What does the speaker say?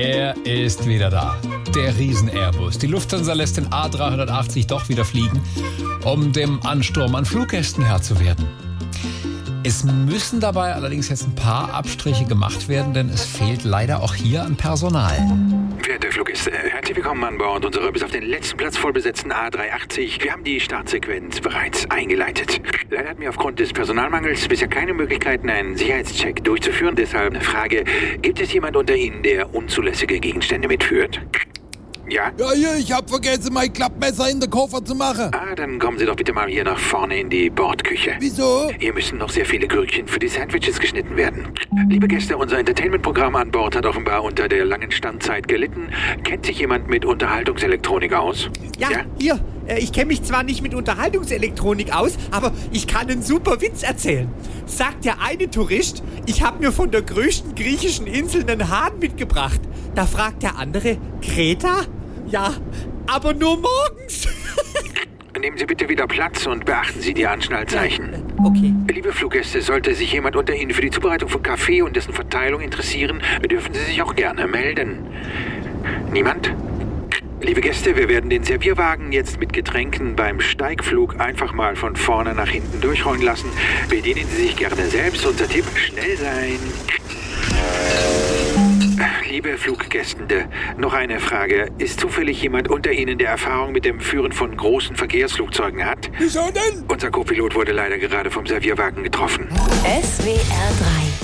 Er ist wieder da. Der Riesen-Airbus. Die Lufthansa lässt den A380 doch wieder fliegen, um dem Ansturm an Fluggästen Herr zu werden. Es müssen dabei allerdings jetzt ein paar Abstriche gemacht werden, denn es fehlt leider auch hier an Personal. Verehrte Fluggäste, herzlich willkommen an Bord unserer bis auf den letzten Platz vollbesetzten A380. Wir haben die Startsequenz bereits eingeleitet. Leider hatten wir aufgrund des Personalmangels bisher keine Möglichkeiten, einen Sicherheitscheck durchzuführen. Deshalb eine Frage, gibt es jemand unter Ihnen, der unzulässige Gegenstände mitführt? Ja? Ja, hier, ich hab vergessen, mein Klappmesser in den Koffer zu machen. Ah, dann kommen Sie doch bitte mal hier nach vorne in die Bordküche. Wieso? Hier müssen noch sehr viele Gürkchen für die Sandwiches geschnitten werden. Liebe Gäste, unser Entertainment-Programm an Bord hat offenbar unter der langen Standzeit gelitten. Kennt sich jemand mit Unterhaltungselektronik aus? Ja, hier. äh, Ich kenne mich zwar nicht mit Unterhaltungselektronik aus, aber ich kann einen super Witz erzählen. Sagt der eine Tourist, ich habe mir von der größten griechischen Insel einen Hahn mitgebracht. Da fragt der andere, Kreta? Ja, aber nur morgens. Nehmen Sie bitte wieder Platz und beachten Sie die Anschnallzeichen. Okay. Liebe Fluggäste, sollte sich jemand unter Ihnen für die Zubereitung von Kaffee und dessen Verteilung interessieren, dürfen Sie sich auch gerne melden. Niemand? Liebe Gäste, wir werden den Servierwagen jetzt mit Getränken beim Steigflug einfach mal von vorne nach hinten durchrollen lassen. Bedienen Sie sich gerne selbst. Unser Tipp, schnell sein. Liebe Fluggästende, noch eine Frage. Ist zufällig jemand unter Ihnen, der Erfahrung mit dem Führen von großen Verkehrsflugzeugen hat? Wieso denn? Unser Co-Pilot wurde leider gerade vom Servierwagen getroffen. SWR 3